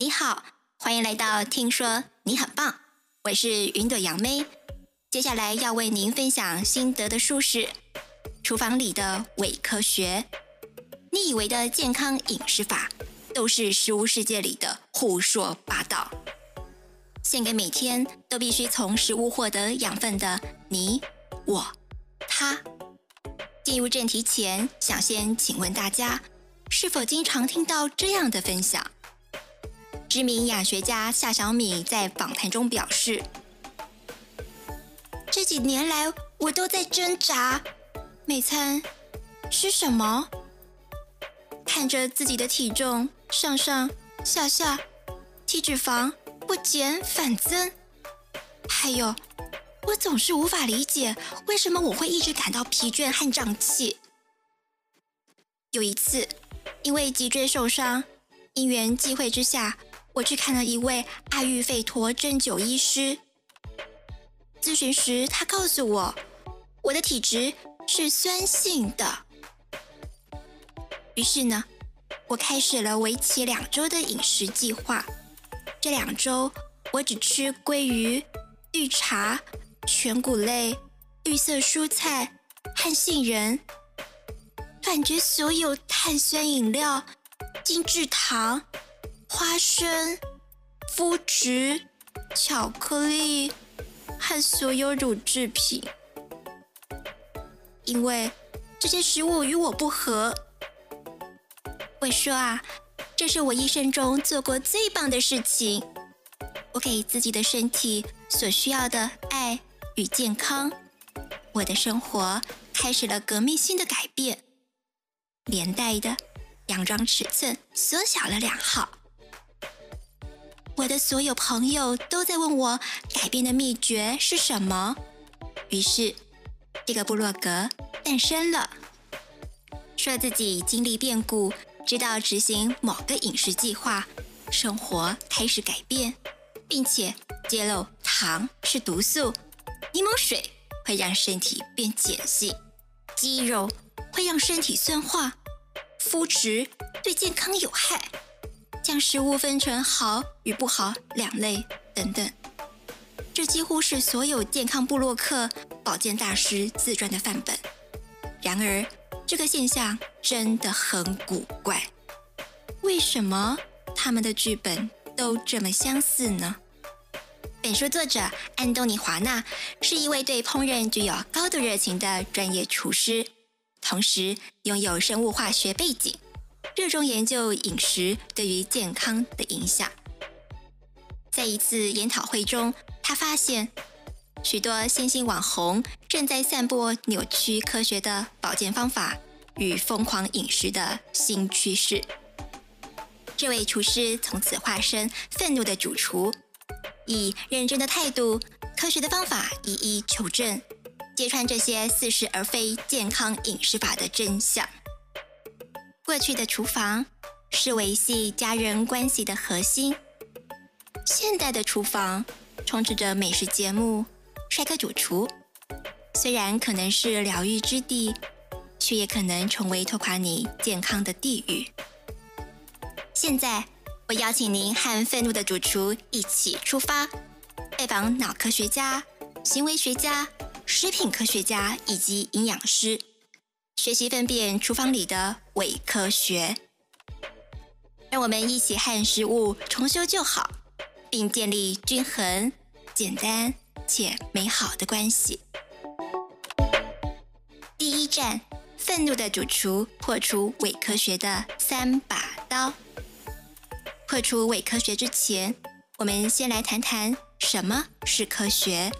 你好，欢迎来到听说你很棒，我是云朵杨妹。接下来要为您分享心得的书是《厨房里的伪科学》。你以为的健康饮食法，都是食物世界里的胡说八道。献给每天都必须从食物获得养分的你、我、他。进入正题前，想先请问大家，是否经常听到这样的分享？知名营养学家夏小米在访谈中表示：“这几年来，我都在挣扎，每餐吃什么？看着自己的体重上上下下，体脂肪不减反增，还有，我总是无法理解为什么我会一直感到疲倦和胀气。有一次，因为脊椎受伤，因缘际会之下。”我去看了一位阿育吠陀针灸医师，咨询时他告诉我，我的体质是酸性的。于是呢，我开始了为期两周的饮食计划。这两周，我只吃鲑鱼、绿茶、全谷类、绿色蔬菜和杏仁，断绝所有碳酸饮料、精制糖。花生、麸质、巧克力和所有乳制品，因为这些食物与我不合。我说啊，这是我一生中做过最棒的事情。我给自己的身体所需要的爱与健康，我的生活开始了革命性的改变，连带的洋装尺寸缩小了两号。我的所有朋友都在问我改变的秘诀是什么，于是这个部落格诞生了。说自己经历变故，直到执行某个饮食计划，生活开始改变，并且揭露糖是毒素，柠檬水会让身体变碱性，鸡肉会让身体酸化，麸质对健康有害。将食物分成好与不好两类等等，这几乎是所有健康部落客、保健大师自传的范本。然而，这个现象真的很古怪，为什么他们的剧本都这么相似呢？本书作者安东尼·华纳是一位对烹饪具有高度热情的专业厨师，同时拥有生物化学背景。热衷研究饮食对于健康的影响。在一次研讨会中，他发现许多新兴网红正在散播扭曲科学的保健方法与疯狂饮食的新趋势。这位厨师从此化身愤怒的主厨，以认真的态度、科学的方法一一求证，揭穿这些似是而非健康饮食法的真相。过去的厨房是维系家人关系的核心，现代的厨房充斥着美食节目、帅哥主厨，虽然可能是疗愈之地，却也可能成为拖垮你健康的地狱。现在，我邀请您和愤怒的主厨一起出发，拜访脑科学家、行为学家、食品科学家以及营养师。学习分辨厨房里的伪科学，让我们一起和食物重修旧好，并建立均衡、简单且美好的关系。第一站：愤怒的主厨破除伪科学的三把刀。破除伪科学之前，我们先来谈谈什么是科学。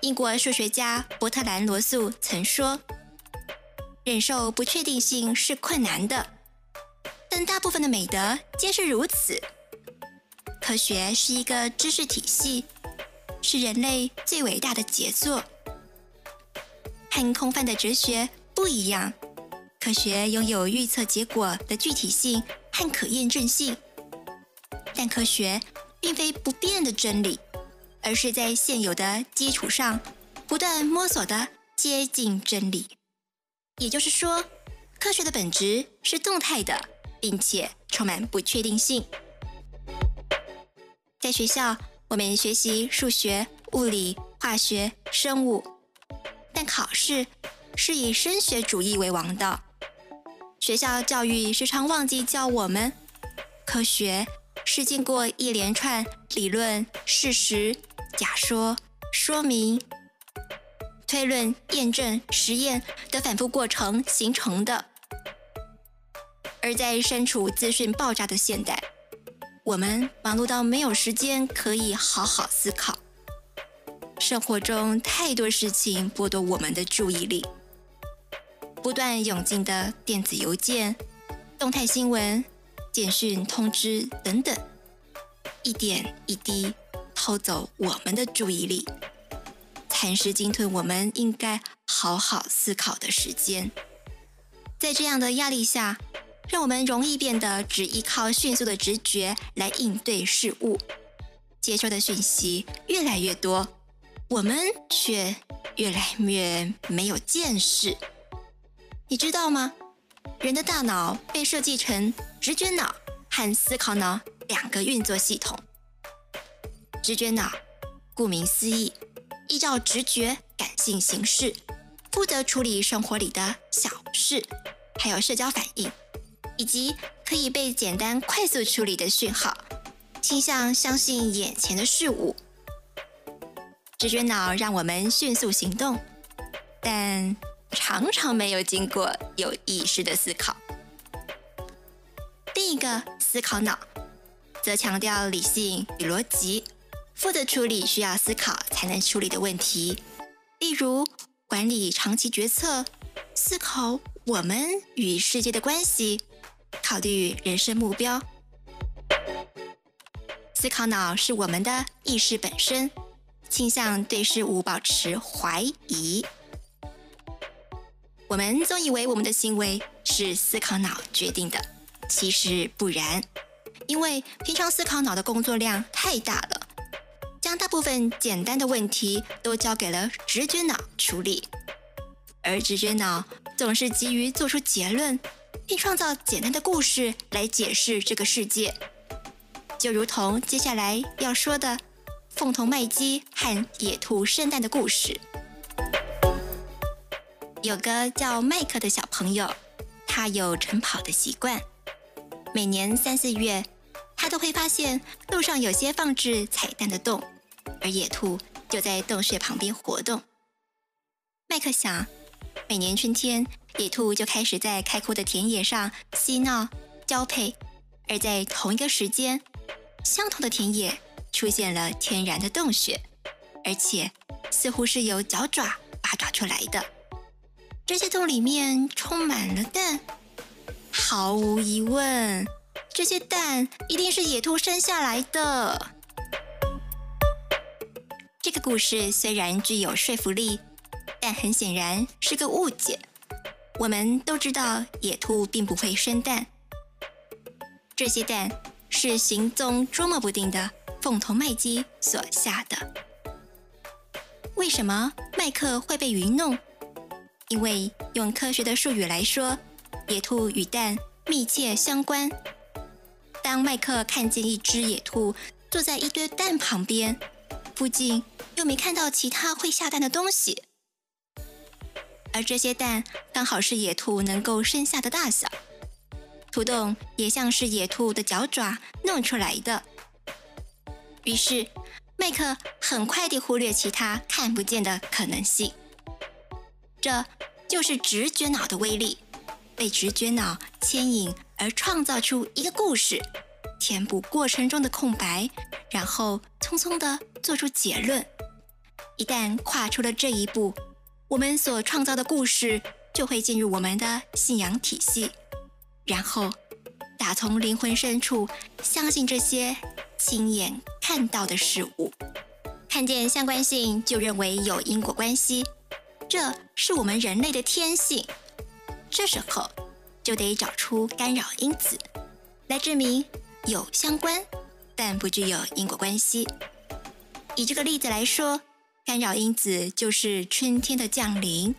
英国数学家伯特兰·罗素曾说。忍受不确定性是困难的，但大部分的美德皆是如此。科学是一个知识体系，是人类最伟大的杰作。和空泛的哲学不一样，科学拥有预测结果的具体性和可验证性。但科学并非不变的真理，而是在现有的基础上不断摸索的接近真理。也就是说，科学的本质是动态的，并且充满不确定性。在学校，我们学习数学、物理、化学、生物，但考试是以升学主义为王道。学校教育时常忘记教我们，科学是经过一连串理论、事实、假说、说明、推论、验证、实验的反复过程形成的。而在身处资讯爆炸的现代，我们忙碌到没有时间可以好好思考。生活中太多事情剥夺我们的注意力。不断涌进的电子邮件、动态新闻、简讯通知等等，一点一滴偷走我们的注意力，蚕食鲸吞我们应该好好思考的时间。在这样的压力下，让我们容易变得只依靠迅速的直觉来应对事物，接收的讯息越来越多，我们却越来越没有见识。你知道吗？人的大脑被设计成直觉脑和思考脑两个运作系统。直觉脑，顾名思义，依照直觉感性行事，负责处理生活里的小事，还有社交反应，以及可以被简单快速处理的讯号，倾向相信眼前的事物。直觉脑让我们迅速行动，但常常没有经过有意识的思考。另一个思考脑则强调理性与逻辑，负责处理需要思考才能处理的问题，例如管理长期决策、思考我们与世界的关系、考虑人生目标。思考脑是我们的意识本身，倾向对事物保持怀疑。我们总以为我们的行为是思考脑决定的，其实不然，因为平常思考脑的工作量太大了，将大部分简单的问题都交给了直觉脑处理，而直觉脑总是急于做出结论，并创造简单的故事来解释这个世界，就如同接下来要说的凤头麦鸡和野兔圣诞的故事。有个叫麦克的小朋友，他有晨跑的习惯。每年三四月，都会发现路上有些放置彩蛋的洞，而野兔就在洞穴旁边活动。麦克想，每年春天，野兔就开始在开阔的田野上嬉闹、交配，而在同一个时间，相同的田野出现了天然的洞穴，而且似乎是由脚爪八爪出来的。这些洞里面充满了蛋，毫无疑问，这些蛋一定是野兔生下来的。这个故事虽然具有说服力，但很显然是个误解。我们都知道野兔并不会生蛋，这些蛋是行踪捉摸不定的凤头麦鸡所下的。为什么麦克会被愚弄？因为用科学的术语来说，野兔与蛋密切相关。当麦克看见一只野兔坐在一堆蛋旁边，附近又没看到其他会下蛋的东西，而这些蛋刚好是野兔能够生下的大小，土洞也像是野兔的脚爪弄出来的。于是，麦克很快地忽略其他看不见的可能性。这就是直觉脑的威力，被直觉脑牵引而创造出一个故事，填补过程中的空白，然后匆匆地做出结论。一旦跨出了这一步，我们所创造的故事就会进入我们的信仰体系，然后打从灵魂深处相信这些亲眼看到的事物，看见相关性就认为有因果关系。这是我们人类的天性，这时候就得找出干扰因子，来证明有相关，但不具有因果关系。以这个例子来说，干扰因子就是春天的降临，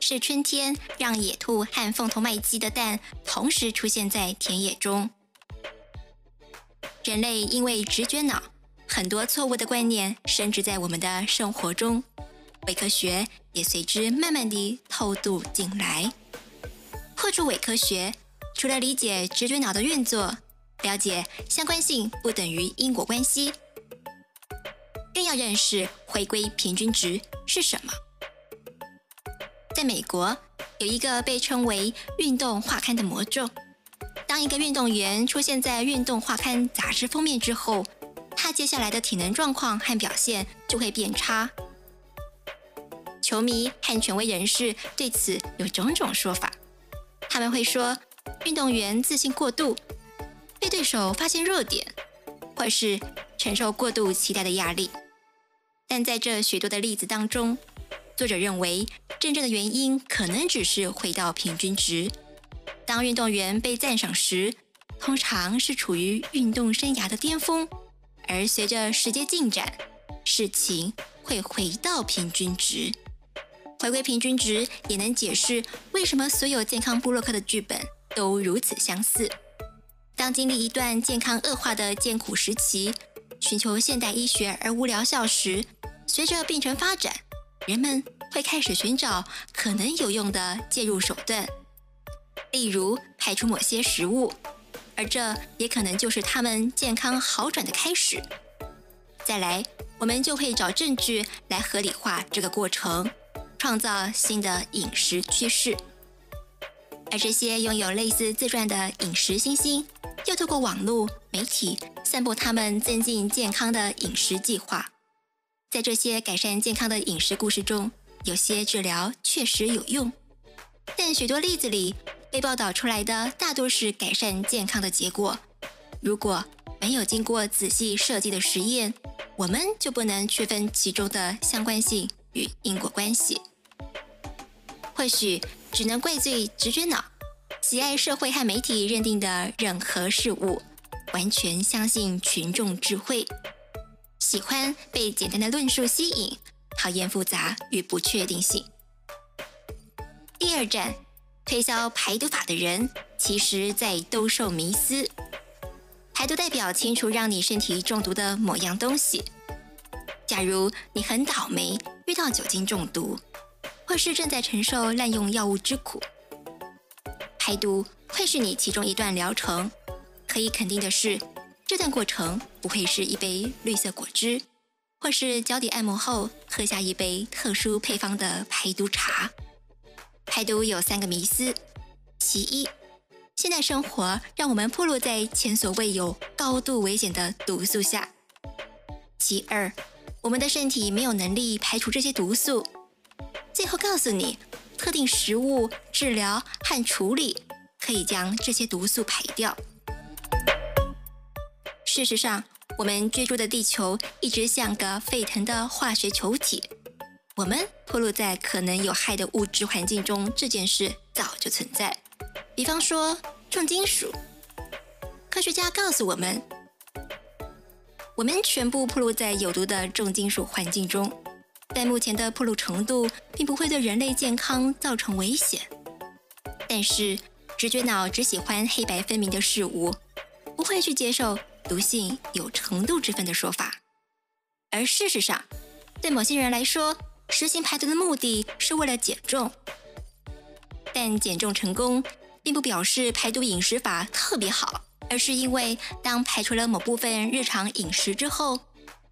是春天让野兔和凤头麦鸡的蛋同时出现在田野中。人类因为直觉脑，很多错误的观念深植在我们的生活中，伪科学也随之慢慢地偷渡进来。破除伪科学，除了理解直觉脑的运作，了解相关性不等于因果关系，更要认识回归平均值是什么。在美国，有一个被称为“运动画刊”的魔咒。当一个运动员出现在运动画刊杂志封面之后，他接下来的体能状况和表现就会变差。球迷和权威人士对此有种种说法，他们会说运动员自信过度，被对手发现弱点，或是承受过度期待的压力。但在这许多的例子当中，作者认为真正的原因可能只是回到平均值。当运动员被赞赏时，通常是处于运动生涯的巅峰，而随着时间进展，事情会回到平均值。回归平均值也能解释为什么所有健康部落客的剧本都如此相似。当经历一段健康恶化的艰苦时期，寻求现代医学而无疗效时，随着病程发展，人们会开始寻找可能有用的介入手段。例如排除某些食物，而这也可能就是他们健康好转的开始。再来，我们就会找证据来合理化这个过程，创造新的饮食趋势。而这些拥有类似自传的饮食新星，又透过网络媒体散布他们增进健康的饮食计划。在这些改善健康的饮食故事中，有些治疗确实有用，但许多例子里，被报道出来的大多是改善健康的结果。如果没有经过仔细设计的实验，我们就不能区分其中的相关性与因果关系。或许只能怪罪直觉脑，喜爱社会和媒体认定的任何事物，完全相信群众智慧，喜欢被简单的论述吸引，讨厌复杂与不确定性。第二站。推销排毒法的人，其实在兜售迷思。排毒代表清除让你身体中毒的某样东西。假如你很倒霉遇到酒精中毒，或是正在承受滥用药物之苦，排毒会是你其中一段疗程。可以肯定的是，这段过程不会是一杯绿色果汁，或是脚底按摩后喝下一杯特殊配方的排毒茶。排毒有三个迷思：其一，现代生活让我们暴露在前所未有、高度危险的毒素下；其二，我们的身体没有能力排除这些毒素；最后告诉你，特定食物、治疗和处理可以将这些毒素排掉。事实上，我们居住的地球一直像个沸腾的化学球体。我们暴露在可能有害的物质环境中这件事早就存在。比方说重金属，科学家告诉我们，我们全部暴露在有毒的重金属环境中，但目前的暴露程度并不会对人类健康造成危险。但是直觉脑只喜欢黑白分明的事物，不会去接受毒性有程度之分的说法。而事实上，对某些人来说，实行排毒的目的是为了减重，但减重成功并不表示排毒饮食法特别好，而是因为当排除了某部分日常饮食之后，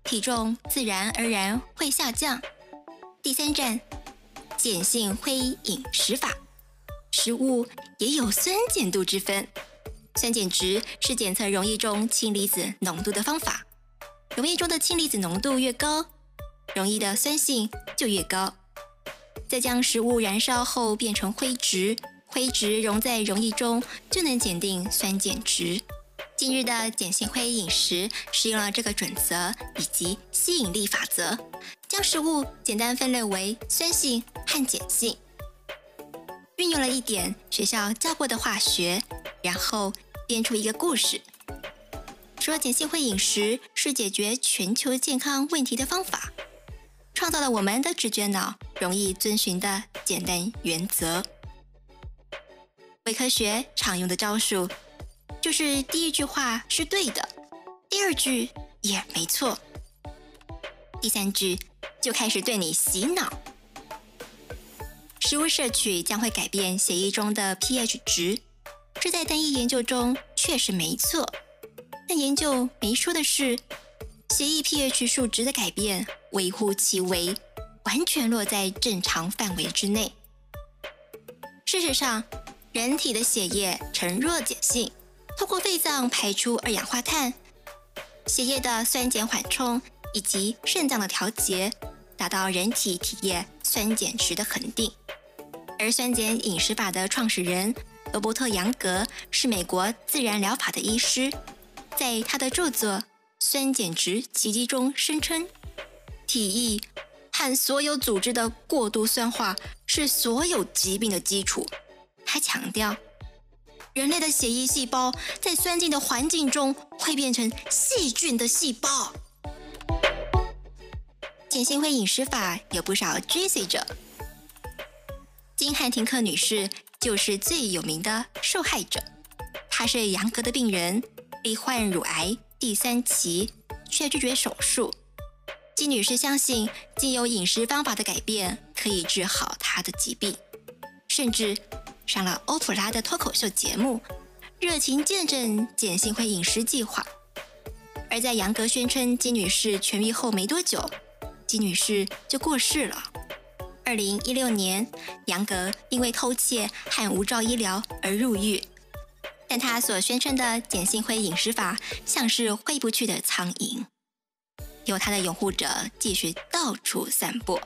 体重自然而然会下降。第三站，碱性灰饮食法，食物也有酸碱度之分，酸碱值是检测溶液中氢离子浓度的方法，溶液中的氢离子浓度越高，溶液的酸性就越高。再将食物燃烧后变成灰质，灰质溶在溶液中就能检定酸碱值。今日的碱性灰饮食使用了这个准则以及吸引力法则，将食物简单分类为酸性和碱性，运用了一点学校教过的化学，然后编出一个故事，说碱性灰饮食是解决全球健康问题的方法。创造了我们的直觉脑容易遵循的简单原则。伪科学常用的招数，就是第一句话是对的，第二句也没错，第三句就开始对你洗脑。食物摄取将会改变血液中的 pH 值，这在单一研究中确实没错。但研究没说的是，血液 pH 数值的改变微乎其微，完全落在正常范围之内。事实上，人体的血液呈弱碱性，透过肺脏排出二氧化碳，血液的酸碱缓冲以及肾脏的调节，达到人体体液酸碱值的恒定。而酸碱饮食法的创始人罗伯特·杨格是美国自然疗法的医师，在他的著作《酸碱值奇迹》中声称，体液和所有组织的过度酸化是所有疾病的基础。他强调，人类的血液细胞在酸性的环境中会变成细菌的细胞。碱性辉饮食法有不少追随者。金汉廷克女士就是最有名的受害者。她是杨格的病人，罹患乳癌第三期，却拒绝手术。金女士相信，经由饮食方法的改变可以治好她的疾病，甚至上了欧普拉的脱口秀节目，热情见证碱性辉饮食计划。而在杨格宣称金女士痊愈后没多久，金女士就过世了。二零一六年，杨格因为偷窃和无照医疗而入狱，但他所宣称的碱性灰饮食法像是挥不去的苍蝇，由他的拥护者继续到处散播。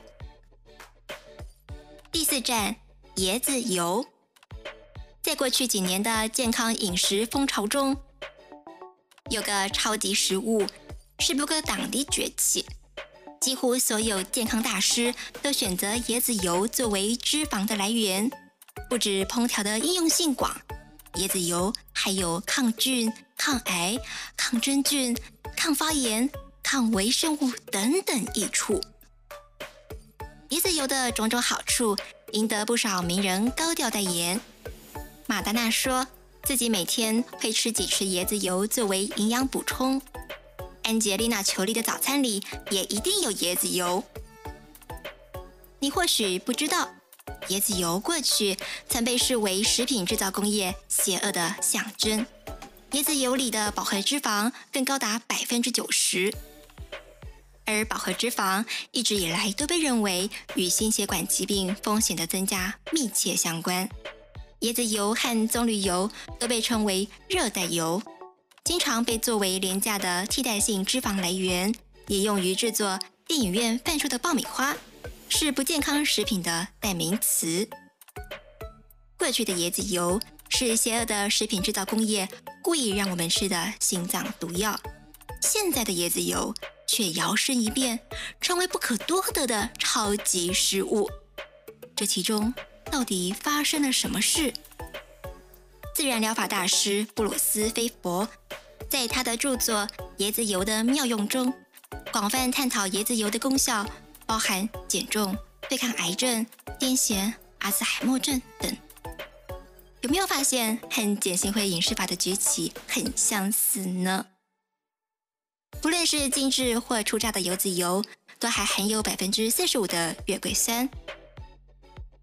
第四站，椰子油。在过去几年的健康饮食风潮中，有个超级食物是不可挡的崛起。几乎所有健康大师都选择椰子油作为脂肪的来源，不止烹调的应用性广，椰子油还有抗菌、抗癌、抗真菌、抗发炎、抗微生物等等益处。椰子油的种种好处，赢得不少名人高调代言。马丹娜说自己每天会吃几匙椰子油作为营养补充。安杰丽娜·裘莉的早餐里也一定有椰子油。你或许不知道，椰子油过去曾被视为食品制造工业邪恶的象征。椰子油里的饱和脂肪更高达百分之九十，而饱和脂肪一直以来都被认为与心血管疾病风险的增加密切相关。椰子油和棕榈油都被称为热带油。经常被作为廉价的替代性脂肪来源，也用于制作电影院贩售的爆米花，是不健康食品的代名词。过去的椰子油是邪恶的食品制造工业故意让我们吃的心脏毒药，现在的椰子油却摇身一变，成为不可多得的超级食物。这其中到底发生了什么事？自然疗法大师布鲁斯·菲佛在他的著作《椰子油的妙用》中，广泛探讨椰子油的功效，包含减重、对抗癌症、癫痫、阿兹海默症等。有没有发现和碱性辉饮食法的崛起很相似呢？不论是精制或初榨的柚子油，都还含有百分之四十五的月桂酸。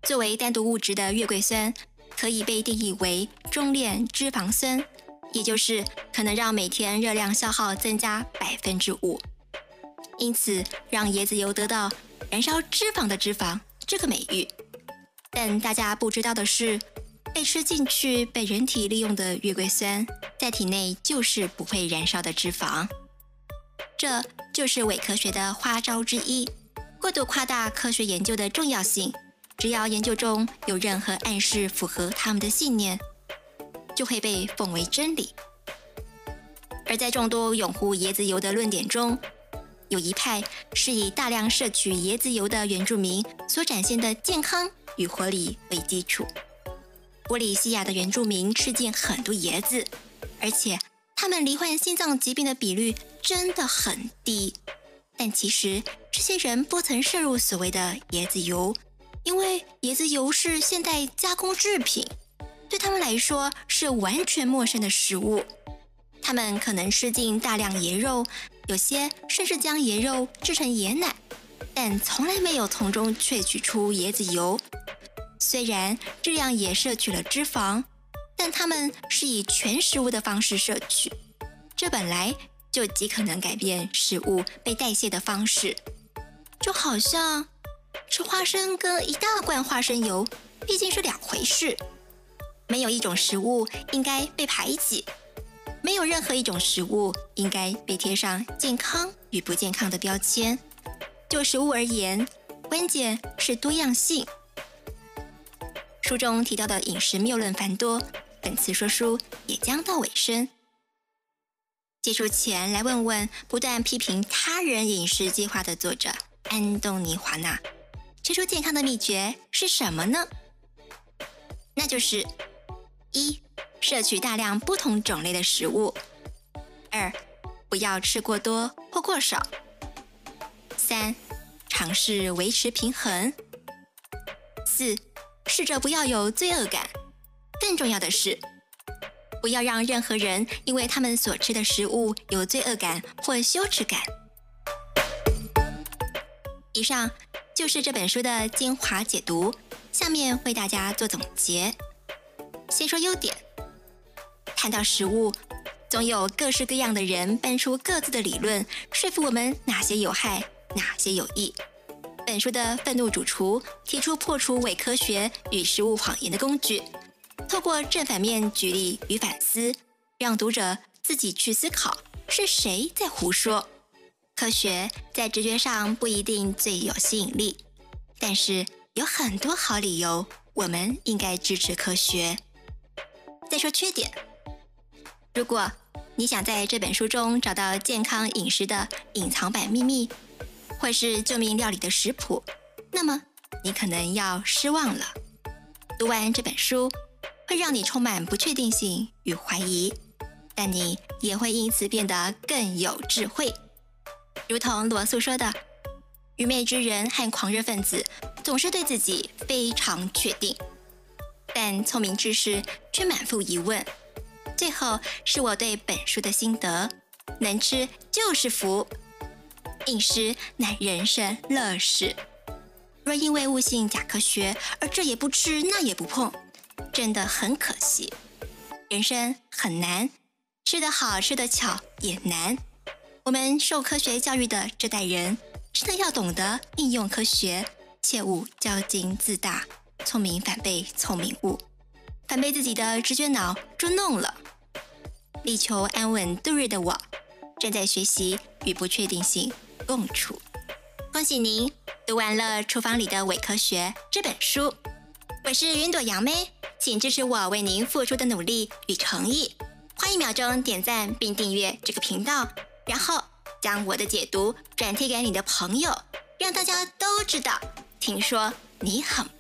作为单独物质的月桂酸，可以被定义为中链脂肪酸，也就是可能让每天热量消耗增加百分之五，因此让椰子油得到“燃烧脂肪的脂肪”这个美誉。但大家不知道的是，被吃进去、被人体利用的月桂酸，在体内就是不会燃烧的脂肪。这就是伪科学的花招之一，过度夸大科学研究的重要性。只要研究中有任何暗示符合他们的信念，就会被奉为真理。而在众多拥护椰子油的论点中，有一派是以大量摄取椰子油的原住民所展现的健康与活力为基础。波里西亚的原住民吃进很多椰子，而且他们罹患心脏疾病的比率真的很低。但其实这些人不曾摄入所谓的椰子油。因为椰子油是现代加工制品，对他们来说是完全陌生的食物。他们可能吃进大量椰肉，有些甚至将椰肉制成椰奶，但从来没有从中萃取出椰子油。虽然这样也摄取了脂肪，但他们是以全食物的方式摄取，这本来就极可能改变食物被代谢的方式。就好像吃花生跟一大罐花生油毕竟是两回事，没有一种食物应该被排挤。没有任何一种食物应该被贴上健康与不健康的标签。就食物而言，关键是多样性。书中提到的饮食谬论繁多，本次说书也将到尾声。结束前来问问不断批评他人饮食计划的作者安东尼·华纳，吃出健康的秘诀是什么呢？那就是一。摄取大量不同种类的食物。二，不要吃过多或过少。三，尝试维持平衡。四，试着不要有罪恶感。更重要的是，不要让任何人因为他们所吃的食物有罪恶感或羞耻感。以上就是这本书的精华解读，下面为大家做总结。先说优点。谈到食物，总有各式各样的人搬出各自的理论，说服我们哪些有害，哪些有益。本书的愤怒主厨提出破除伪科学与食物谎言的工具，透过正反面举例与反思，让读者自己去思考是谁在胡说。科学在直觉上不一定最有吸引力，但是有很多好理由，我们应该支持科学。再说缺点。如果你想在这本书中找到健康饮食的隐藏版秘密，或是救命料理的食谱，那么你可能要失望了。读完这本书，会让你充满不确定性与怀疑，但你也会因此变得更有智慧。如同罗素说的：“愚昧之人和狂热分子总是对自己非常确定，但聪明之士却满腹疑问。”最后是我对本书的心得：能吃就是福，饮食乃人生乐事。若因为悟性假科学而这也不吃那也不碰，真的很可惜。人生很难，吃得好吃得巧也难。我们受科学教育的这代人，真的要懂得应用科学，切勿骄矜自大，聪明反被聪明误，反被自己的直觉脑捉弄了。力求安稳度日的我，正在学习与不确定性共处。恭喜您读完了《厨房里的伪科学》这本书。我是云朵杨妹，请支持我为您付出的努力与诚意。花一秒钟点赞并订阅这个频道，然后将我的解读转贴给你的朋友，让大家都知道。听说你很。